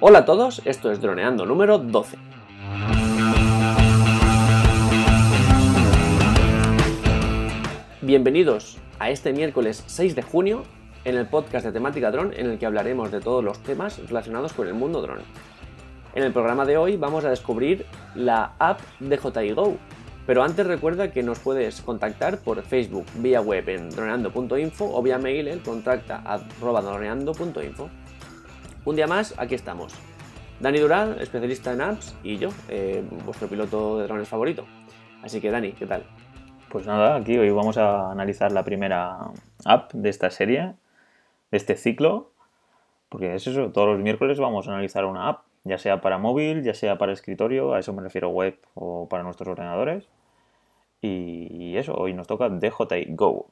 Hola a todos, esto es Droneando número 12. Bienvenidos a este miércoles 6 de junio en el podcast de temática dron en el que hablaremos de todos los temas relacionados con el mundo dron. En el programa de hoy vamos a descubrir la app DJI Go, pero antes recuerda que nos puedes contactar por Facebook, vía web en droneando.info o vía mail en contacta droneando.info. Un día más, aquí estamos. Dani Durán, especialista en apps, y yo, eh, vuestro piloto de drones favorito. Así que Dani, ¿qué tal? Pues nada, aquí hoy vamos a analizar la primera app de esta serie, de este ciclo, porque es eso, todos los miércoles vamos a analizar una app, ya sea para móvil, ya sea para escritorio, a eso me refiero web o para nuestros ordenadores. Y eso, hoy nos toca DJI Go,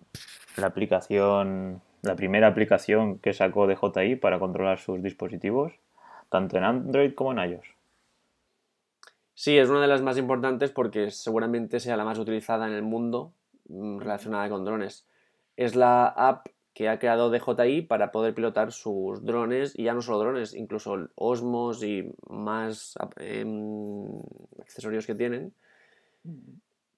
la aplicación, la primera aplicación que sacó DJI para controlar sus dispositivos, tanto en Android como en iOS. Sí, es una de las más importantes porque seguramente sea la más utilizada en el mundo mm, relacionada con drones. Es la app que ha creado DJI para poder pilotar sus drones, y ya no solo drones, incluso Osmos y más em, accesorios que tienen.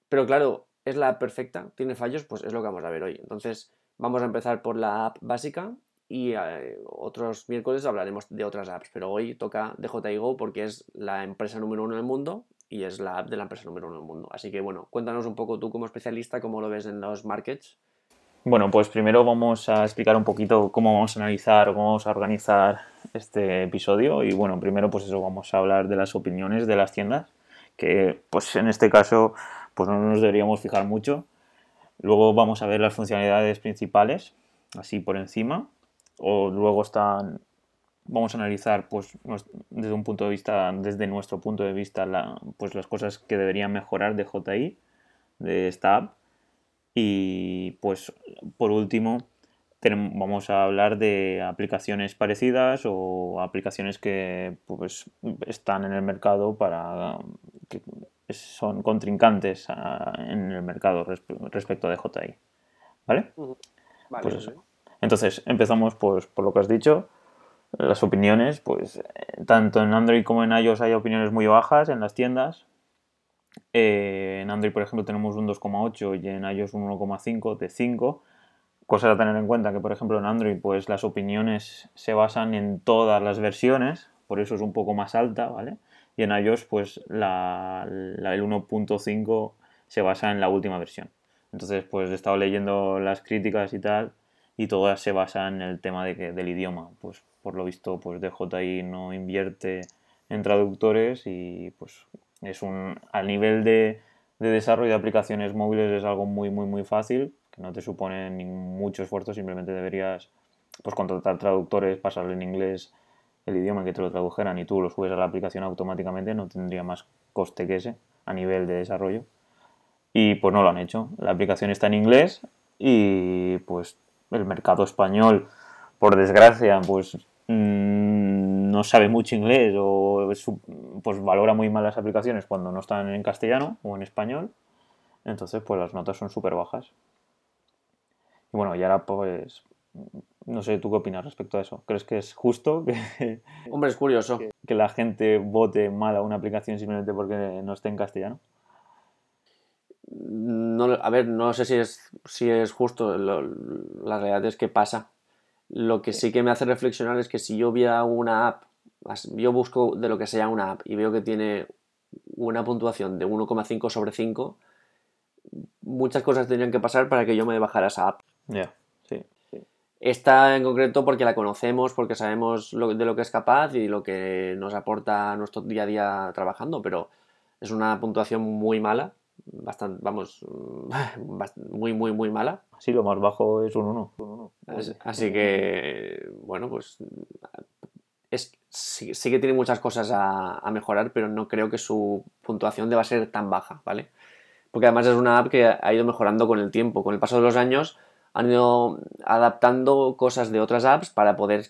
Pero claro, es la app perfecta, tiene fallos, pues es lo que vamos a ver hoy. Entonces, vamos a empezar por la app básica y eh, otros miércoles hablaremos de otras apps, pero hoy toca DJI Go porque es la empresa número uno del mundo y es la app de la empresa número uno del mundo. Así que bueno, cuéntanos un poco tú como especialista cómo lo ves en los markets. Bueno, pues primero vamos a explicar un poquito cómo vamos a analizar o cómo vamos a organizar este episodio y bueno, primero pues eso vamos a hablar de las opiniones de las tiendas, que pues en este caso pues no nos deberíamos fijar mucho. Luego vamos a ver las funcionalidades principales, así por encima, o luego están vamos a analizar pues desde un punto de vista desde nuestro punto de vista pues las cosas que deberían mejorar de JI de esta app. Y pues por último vamos a hablar de aplicaciones parecidas o aplicaciones que pues están en el mercado para que son contrincantes en el mercado respecto de JI ¿vale? Vale, pues eso. Entonces, empezamos pues, por lo que has dicho. Las opiniones, pues tanto en Android como en iOS hay opiniones muy bajas en las tiendas. Eh, en Android, por ejemplo, tenemos un 2,8 y en iOS un 1,5 de 5. Cosa a tener en cuenta que, por ejemplo, en Android, pues las opiniones se basan en todas las versiones, por eso es un poco más alta, ¿vale? Y en iOS, pues la, el 1.5 se basa en la última versión. Entonces, pues he estado leyendo las críticas y tal, y todas se basan en el tema de que, del idioma. Pues por lo visto, pues DJI no invierte en traductores y pues es un al nivel de, de desarrollo de aplicaciones móviles es algo muy muy muy fácil no te supone ni mucho esfuerzo simplemente deberías pues contratar traductores pasarle en inglés el idioma que te lo tradujeran y tú lo subes a la aplicación automáticamente no tendría más coste que ese a nivel de desarrollo y pues no lo han hecho la aplicación está en inglés y pues el mercado español, por desgracia, pues mm, no sabe mucho inglés o pues valora muy mal las aplicaciones cuando no están en castellano o en español. Entonces, pues las notas son súper bajas. Y bueno, y ahora pues no sé, ¿tú qué opinas respecto a eso? ¿Crees que es justo que, Hombre, es curioso. que la gente vote mal a una aplicación simplemente porque no esté en castellano? no, a ver, no sé si es, si es justo, la realidad es que pasa. Lo que sí que me hace reflexionar es que si yo viera una app, yo busco de lo que sea una app y veo que tiene una puntuación de 1,5 sobre 5, muchas cosas tendrían que pasar para que yo me bajara esa app. Sí, Esta en concreto porque la conocemos, porque sabemos de lo que es capaz y lo que nos aporta nuestro día a día trabajando, pero es una puntuación muy mala bastante, vamos, muy, muy, muy mala. Sí, lo más bajo es un 1. Así, que, bueno, pues es, sí, que tiene muchas cosas a, mejorar, pero no creo que su puntuación deba ser tan baja, ¿vale? Porque además es una app que ha ido mejorando con el tiempo. Con el paso de los años han ido adaptando cosas de otras apps para poder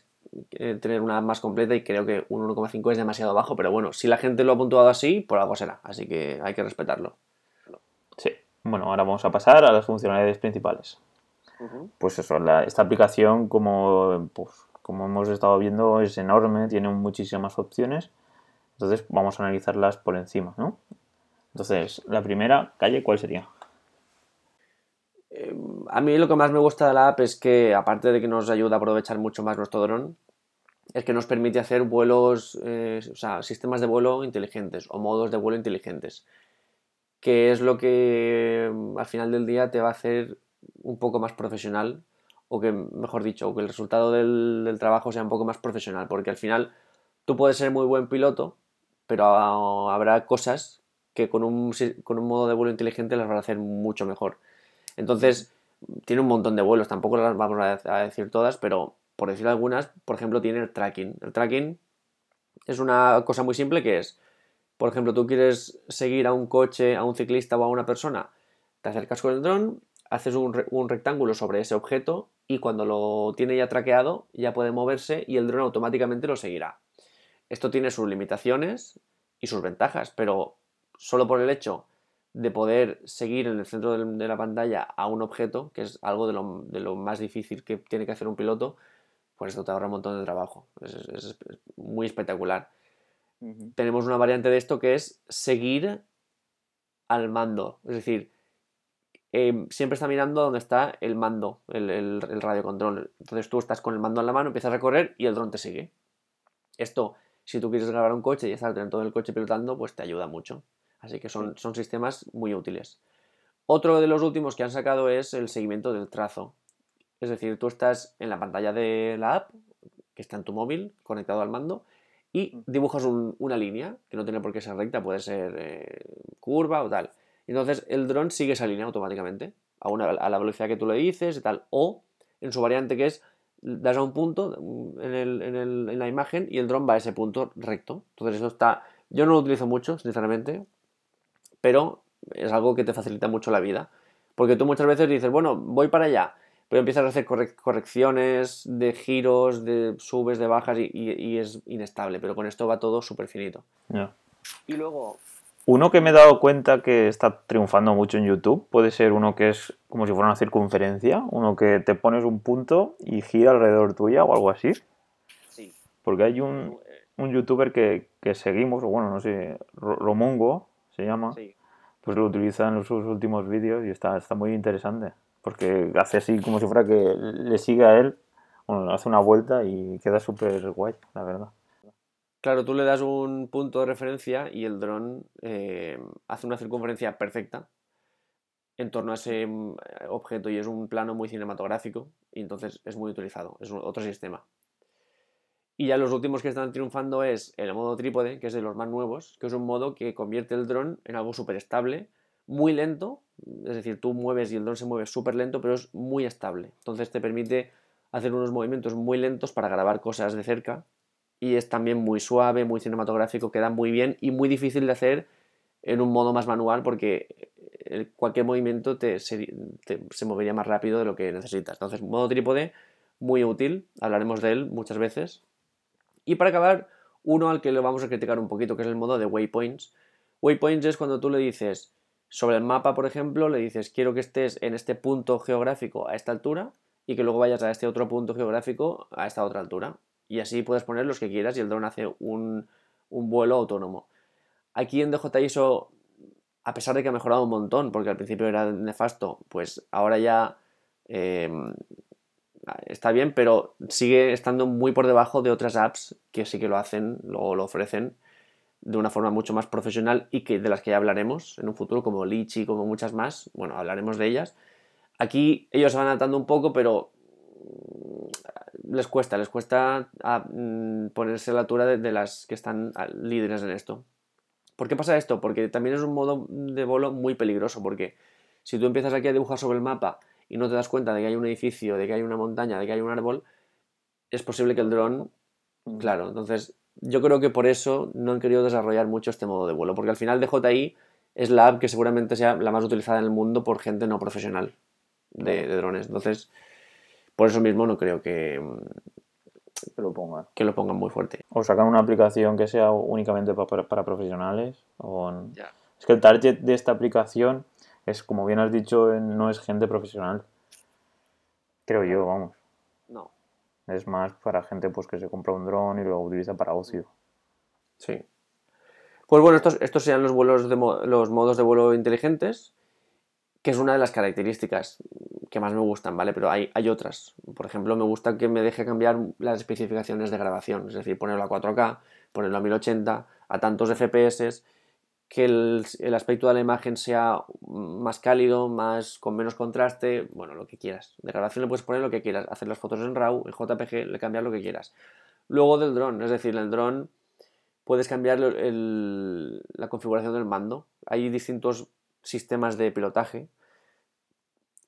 eh, tener una app más completa y creo que un 1,5 es demasiado bajo, pero bueno, si la gente lo ha puntuado así, por algo será, así que hay que respetarlo. Bueno, ahora vamos a pasar a las funcionalidades principales. Pues eso, esta aplicación, como, pues, como hemos estado viendo, es enorme, tiene muchísimas opciones. Entonces vamos a analizarlas por encima, ¿no? Entonces, la primera, calle, ¿cuál sería? A mí lo que más me gusta de la app es que, aparte de que nos ayuda a aprovechar mucho más nuestro dron, es que nos permite hacer vuelos, eh, o sea, sistemas de vuelo inteligentes o modos de vuelo inteligentes, que es lo que mm, al final del día te va a hacer un poco más profesional, o que, mejor dicho, que el resultado del, del trabajo sea un poco más profesional, porque al final tú puedes ser muy buen piloto, pero habrá cosas que con un, con un modo de vuelo inteligente las van a hacer mucho mejor. Entonces, tiene un montón de vuelos, tampoco las vamos a decir todas, pero por decir algunas, por ejemplo, tiene el tracking. El tracking es una cosa muy simple que es, por ejemplo, tú quieres seguir a un coche, a un ciclista o a una persona, te acercas con el dron, haces un, un rectángulo sobre ese objeto y cuando lo tiene ya traqueado ya puede moverse y el dron automáticamente lo seguirá. Esto tiene sus limitaciones y sus ventajas, pero solo por el hecho de poder seguir en el centro de la pantalla a un objeto, que es algo de lo, más difícil que tiene que hacer un piloto, pues esto te ahorra un montón de trabajo. Es, muy espectacular. Tenemos una variante de esto que es seguir al mando. Es decir, em, siempre está mirando donde está el mando, el, el, el radio control. Entonces tú estás con el mando en la mano, empiezas a correr y el dron te sigue. Esto, si tú quieres grabar un coche y estar dentro del coche pilotando, pues te ayuda mucho. Así que son, son sistemas muy útiles. Otro de los últimos que han sacado es el seguimiento del trazo. Es decir, tú estás en la pantalla de la app, que está en tu móvil, conectado al mando, y dibujas una línea, que no tiene por qué ser recta, puede ser eh, curva o tal. Entonces el dron sigue esa línea automáticamente, a, a la velocidad que tú le dices y tal. O en su variante que es, das a un punto en, en la imagen y el dron va a ese punto recto. Entonces eso está... Yo no lo utilizo mucho, sinceramente, pero es algo que te facilita mucho la vida. Porque tú muchas veces dices, bueno, voy para allá, pero empiezas a hacer correcciones de giros, de subes, de bajas y, es inestable, pero con esto va todo súper finito. Y luego... Uno que me he dado cuenta que está triunfando mucho en YouTube puede ser uno que es como si fuera una circunferencia, uno que te pones un punto y gira alrededor tuya o algo así. Sí. Porque hay un, un youtuber que, que seguimos, o bueno, no sé, Romongo, se llama, pues lo utiliza en sus últimos vídeos y está, está muy interesante. Porque hace así como si fuera que le sigue a él, bueno, hace una vuelta y queda súper guay, la verdad. Claro, tú le das un punto de referencia y el dron eh, hace una circunferencia perfecta en torno a ese mm, objeto y es un plano muy cinematográfico y entonces es muy utilizado, es otro sistema. Y ya los últimos que están triunfando es el modo trípode, que es de los más nuevos, que es un modo que convierte el dron en algo súper estable, muy lento, es decir, tú mueves y el dron se mueve súper lento, pero es muy estable. Entonces te permite hacer unos movimientos muy lentos para grabar cosas de cerca y es también muy suave, muy cinematográfico, queda muy bien y muy difícil de hacer en un modo más manual porque eh, cualquier movimiento te, se, se movería más rápido de lo que necesitas. Entonces, modo trípode, muy útil, hablaremos de él muchas veces y para acabar, uno al que le vamos a criticar un poquito, que es el modo de waypoints. Waypoints es cuando tú le dices, sobre el mapa, por ejemplo, le dices, quiero que estés en este punto geográfico a esta altura y que luego vayas a este otro punto geográfico a esta otra altura. Y así puedes poner los que quieras y el dron hace un, vuelo autónomo. Aquí en DJISO, a pesar de que ha mejorado un montón, porque al principio era nefasto, pues ahora ya eh, está bien, pero sigue estando muy por debajo de otras apps que sí que lo hacen, lo, lo ofrecen de una forma mucho más profesional y que de las que ya hablaremos en un futuro, como Litchi, como muchas más. Bueno, hablaremos de ellas. Aquí ellos se van adaptando un poco, pero mm, les cuesta, les cuesta ah, mm, ponerse a la altura de, las que están ah, líderes en esto. ¿Por qué pasa esto? Porque también es un modo de vuelo muy peligroso, porque si tú empiezas aquí a dibujar sobre el mapa y no te das cuenta de que hay un edificio, de que hay una montaña, de que hay un árbol, es posible que el dron, mm. claro, entonces yo creo que por eso no han querido desarrollar mucho este modo de vuelo, porque al final DJI es la app que seguramente sea la más utilizada en el mundo por gente no profesional de, drones. Entonces, por eso mismo no creo que, que lo pongan. Que lo pongan muy fuerte. O sacan una aplicación que sea únicamente para, para profesionales. O Es que el target de esta aplicación es, como bien has dicho, no es gente profesional. Creo yo, vamos. No. Es más para gente pues que se compra un dron y lo utiliza para ocio. Sí. Pues bueno, estos, estos serían los vuelos de los modos de vuelo inteligentes, que es una de las características que más me gustan, ¿vale? Pero hay, hay otras. Por ejemplo, me gusta que me deje cambiar las especificaciones de grabación, es decir, ponerlo a 4K, ponerlo a 1080, a tantos FPS, que el, aspecto de la imagen sea más cálido, más con menos contraste, bueno, lo que quieras. De grabación le puedes poner lo que quieras, hacer las fotos en RAW, en JPG, le cambias lo que quieras. Luego del dron, es decir, el dron puedes cambiar la configuración del mando. Hay distintos sistemas de pilotaje.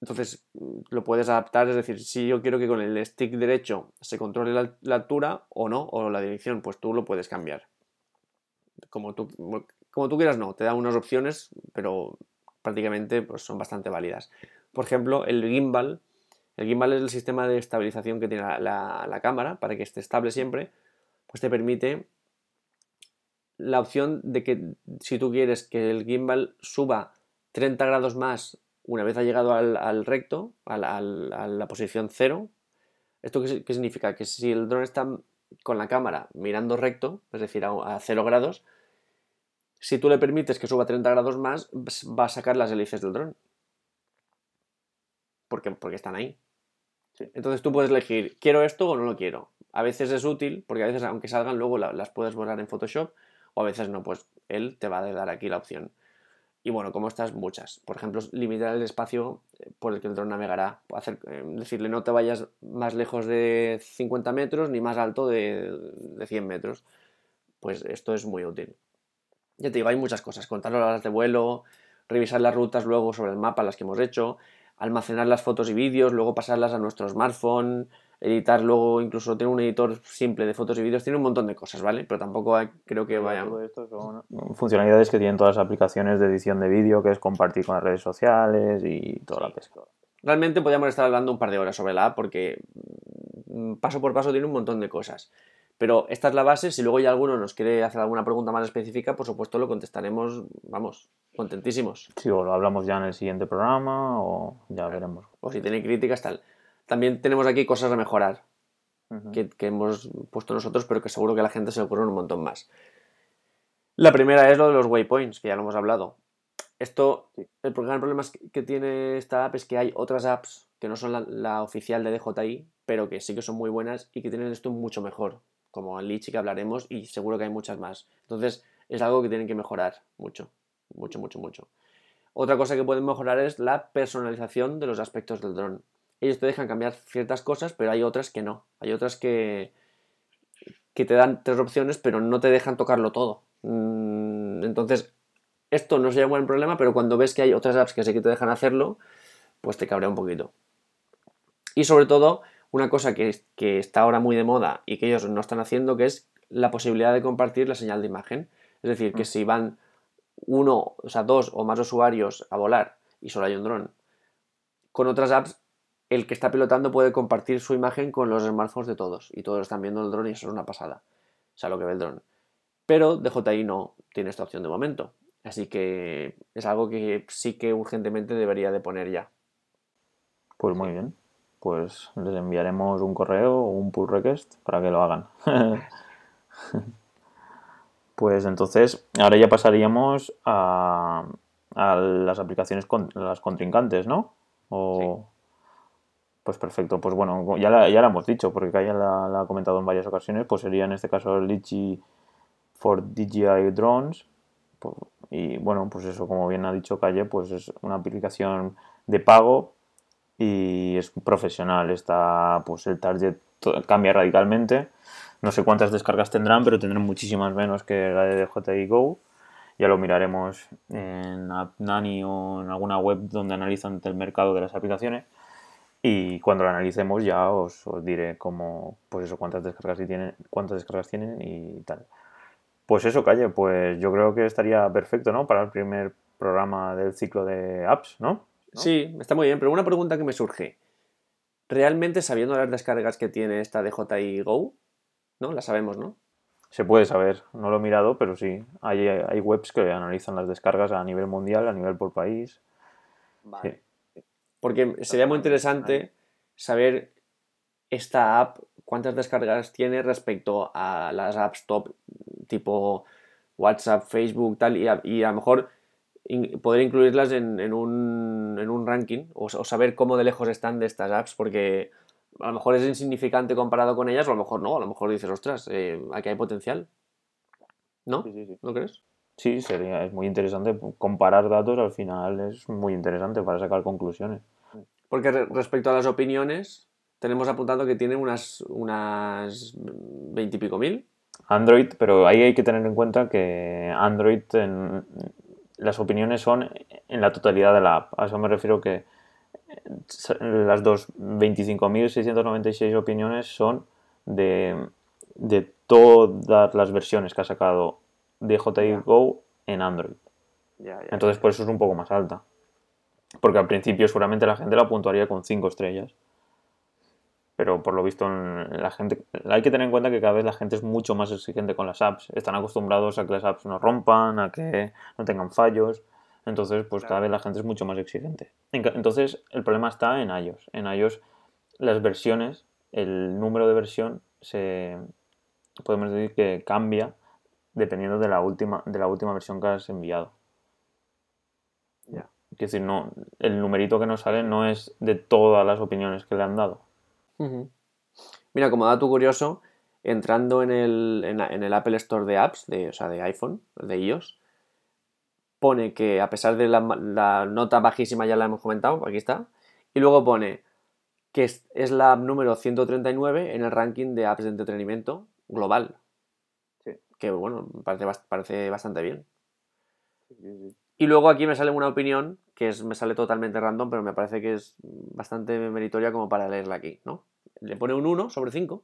Entonces lo puedes adaptar, es decir, si yo quiero que con el stick derecho se controle la altura o no, o la dirección, pues tú lo puedes cambiar. Como tú, como tú quieras, no, te da unas opciones, pero prácticamente pues, son bastante válidas. Por ejemplo, el gimbal. El gimbal es el sistema de estabilización que tiene la, cámara para que esté estable siempre. Pues te permite la opción de que si tú quieres que el gimbal suba 30 grados más una vez ha llegado al, recto, a la, posición cero, ¿esto qué, significa? Que si el dron está con la cámara mirando recto, es decir, a, a 0 grados, si tú le permites que suba 30 grados más, va a sacar las hélices del dron. Porque, porque están ahí. Entonces tú puedes elegir, ¿quiero esto o no lo quiero? A veces es útil, porque a veces, aunque salgan, luego las puedes borrar en Photoshop, o a veces no, pues él te va a dar aquí la opción. Y bueno, como estas, muchas. Por ejemplo, limitar el espacio eh, por el que el dron navegará. Eh, decirle, no te vayas más lejos de 50 metros ni más alto de, de 100 metros. Pues esto es muy útil. Ya te digo, hay muchas cosas. Contar las horas de vuelo, revisar las rutas luego sobre el mapa, las que hemos hecho, almacenar las fotos y vídeos, luego pasarlas a nuestro smartphone, editar luego, incluso tener un editor simple de fotos y vídeos, tiene un montón de cosas, ¿vale? Pero tampoco creo que vayan... son funcionalidades que tienen todas las aplicaciones de edición de vídeo, que es compartir con las redes sociales y toda la pesca. Realmente podríamos estar hablando un par de horas sobre la app porque mm, paso por paso tiene un montón de cosas. Pero esta es la base. Si luego ya alguno nos quiere hacer alguna pregunta más específica, por supuesto lo contestaremos, vamos, contentísimos. Sí, o lo hablamos ya en el siguiente programa o ya veremos. O si tiene críticas, tal. También tenemos aquí cosas a mejorar que, hemos puesto nosotros, pero que seguro que a la gente se le ocurre un montón más. La primera es lo de los waypoints, que ya lo hemos hablado. Esto, el gran problema que tiene esta app es que hay otras apps que no son la, la oficial de DJI, pero que sí que son muy buenas y que tienen esto mucho mejor como el Litchi que hablaremos y seguro que hay muchas más. Entonces es algo que tienen que mejorar mucho, mucho, mucho, mucho. Otra cosa que pueden mejorar es la personalización de los aspectos del dron. Ellos te dejan cambiar ciertas cosas, pero hay otras que no. Hay otras que, que te dan tres opciones, pero no te dejan tocarlo todo. Mm, entonces, esto no sería un buen problema, pero cuando ves que hay otras apps que sí que te dejan hacerlo, pues te cabrea un poquito. Y sobre todo, una cosa que, está ahora muy de moda y que ellos no están haciendo, que es la posibilidad de compartir la señal de imagen. Es decir, que mm. si van uno, o sea, dos o más usuarios a volar y solo hay un dron, con otras apps, el que está pilotando puede compartir su imagen con los smartphones de todos y todos están viendo el dron y eso es una pasada. O sea, lo que ve el dron. Pero DJI no tiene esta opción de momento. Así que es algo que sí que urgentemente debería de poner ya. Pues muy bien pues les enviaremos un correo o un pull request para que lo hagan. pues entonces, ahora ya pasaríamos a, las aplicaciones con las contrincantes, ¿no? O, Pues perfecto, pues bueno, ya la, ya la hemos dicho, porque Kaya la, ha comentado en varias ocasiones, pues sería en este caso el Litchi for DJI Drones. Y bueno, pues eso, como bien ha dicho Calle, pues es una aplicación de pago y es profesional. Está, pues el target cambia radicalmente. No sé cuántas descargas tendrán, pero tendrán muchísimas menos que la de DJI Go. Ya lo miraremos en AppNani o en alguna web donde analizan el mercado de las aplicaciones. Y cuando lo analicemos ya os, os diré cómo, pues eso, cuántas descargas tienen, cuántas descargas tienen y tal. Pues eso, Calle, pues yo creo que estaría perfecto, ¿no? Para el primer programa del ciclo de apps, ¿no? Sí, está muy bien, pero una pregunta que me surge. ¿Realmente sabiendo las descargas que tiene esta DJI Go? ¿No? La sabemos, ¿no? Se puede saber, no lo he mirado, pero sí. Hay, hay webs que analizan las descargas a nivel mundial, a nivel por país. Vale. Porque sería muy interesante saber esta app cuántas descargas tiene respecto a las apps top tipo WhatsApp, Facebook, tal, y a, y a lo mejor poder incluirlas en, en, un, en un, ranking o, saber cómo de lejos están de estas apps, porque a lo mejor es insignificante comparado con ellas, o a lo mejor no, a lo mejor dices, ostras, eh, aquí hay potencial. ¿No? Sí, sí, sí. ¿No crees? Sí, sería, es muy interesante. Comparar datos al final es muy interesante para sacar conclusiones. Porque respecto a las opiniones, tenemos apuntado que tiene unas, unas 20 y pico mil. Android, pero ahí hay que tener en cuenta que Android, en, las opiniones son en la totalidad de la app. A eso me refiero que las dos 25.696 opiniones son de, de, todas las versiones que ha sacado DJI Go en Android. Entonces por eso es un poco más alta. Porque al principio seguramente la gente la puntuaría con 5 estrellas pero por lo visto la gente hay que tener en cuenta que cada vez la gente es mucho más exigente con las apps. Están acostumbrados a que las apps no rompan a que no tengan fallos. Entonces pues cada vez la gente es mucho más exigente. Entonces el problema está en iOS. En iOS las versiones el número de versión se podemos decir que cambia dependiendo de la última de la última versión que has enviado. Ya. Es decir no el numerito que nos sale no es de todas las opiniones que le han dado Mira, como dato curioso, entrando en el, en, el, Apple Store de apps, de, o sea, de iPhone, de iOS, pone que a pesar de la, nota bajísima, ya la hemos comentado, aquí está, y luego pone que es, la app número 139 en el ranking de apps de entretenimiento global. Que bueno, parece, parece bastante bien. Y luego aquí me sale una opinión que es, me sale totalmente random, pero me parece que es bastante meritoria como para leerla aquí, ¿no? Le pone un 1 sobre 5.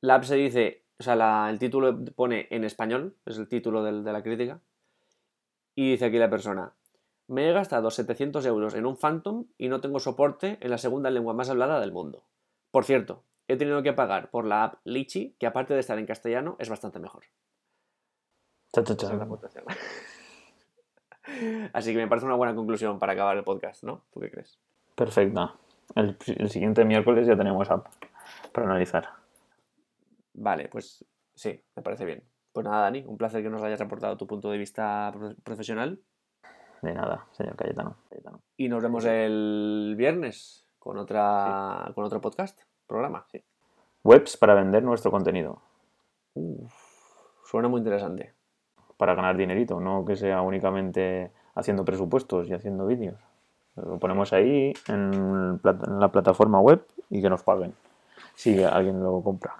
La app se dice, o sea, el título pone en español, es el título de la crítica, y dice aquí la persona, me he gastado 700 euros en un Phantom y no tengo soporte en la segunda lengua más hablada del mundo. Por cierto, he tenido que pagar por la app Litchi, que aparte de estar en castellano, es bastante mejor. Así que me parece una buena conclusión para acabar el podcast, ¿no? ¿Tú qué crees? Perfecta. El, siguiente miércoles ya tenemos app para analizar. Vale, pues sí, me parece bien. Pues nada, Dani, un placer que nos hayas aportado tu punto de vista profesional. De nada, señor Cayetano. Y nos vemos el viernes con otra con otro podcast, programa. Sí. Webs para vender nuestro contenido. suena muy interesante para ganar dinerito, no que sea únicamente haciendo presupuestos y haciendo vídeos. Lo ponemos ahí en, la plataforma web y que nos paguen si alguien lo compra.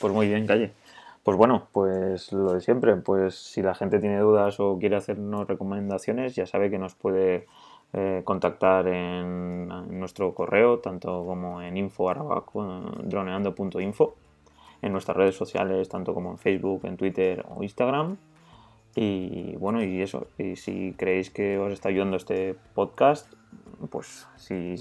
Pues muy bien, Calle. Pues bueno, pues lo de siempre, pues si la gente tiene dudas o quiere hacernos recomendaciones, ya sabe que nos puede eh, contactar en, nuestro correo, tanto como en info.droneando.info en nuestras redes sociales, tanto como en Facebook, en Twitter o Instagram. Y bueno, y eso, y si creéis que os está ayudando este podcast, pues si,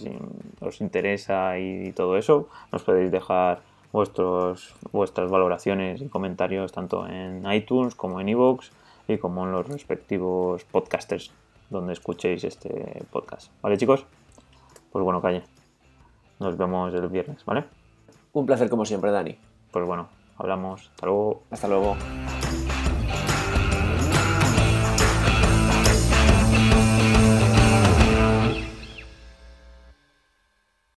os interesa y, todo eso, nos podéis dejar vuestros, vuestras valoraciones y comentarios tanto en iTunes como en iVoox y como en los respectivos podcasters donde escuchéis este podcast. ¿Vale chicos? Pues bueno, calle. Nos vemos el viernes, ¿vale? Un placer como siempre, Dani pues bueno, hablamos. Hasta luego. Hasta luego.